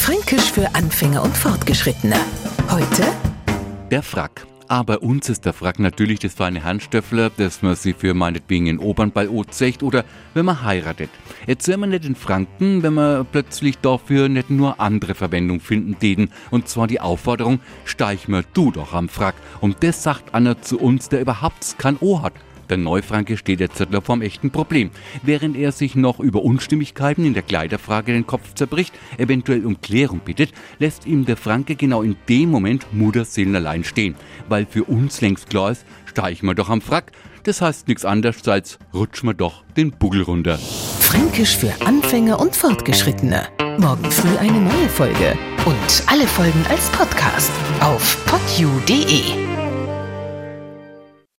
Fränkisch für Anfänger und Fortgeschrittene. Heute Der Frack. Aber bei uns ist der Frack natürlich das feine Handstöffler, das man sich für meinetwegen in Opernball zecht oder wenn man heiratet. Jetzt sind wir nicht in Franken, wenn wir plötzlich dafür nicht nur andere Verwendung finden täten. Und zwar die Aufforderung, steig mir du doch am Frack. Und das sagt einer zu uns, der überhaupt kein O hat. Der Neufranke steht jetzt vor einem echten Problem. Während er sich noch über Unstimmigkeiten in der Kleiderfrage den Kopf zerbricht, eventuell um Klärung bittet, lässt ihm der Franke genau in dem Moment Mutterseelenallein stehen. Weil für uns längst klar ist, steigen wir doch am Frack. Das heißt nichts anderes als rutschen wir doch den Buggel runter. Fränkisch für Anfänger und Fortgeschrittene. Morgen früh eine neue Folge. Und alle Folgen als Podcast auf podu.de.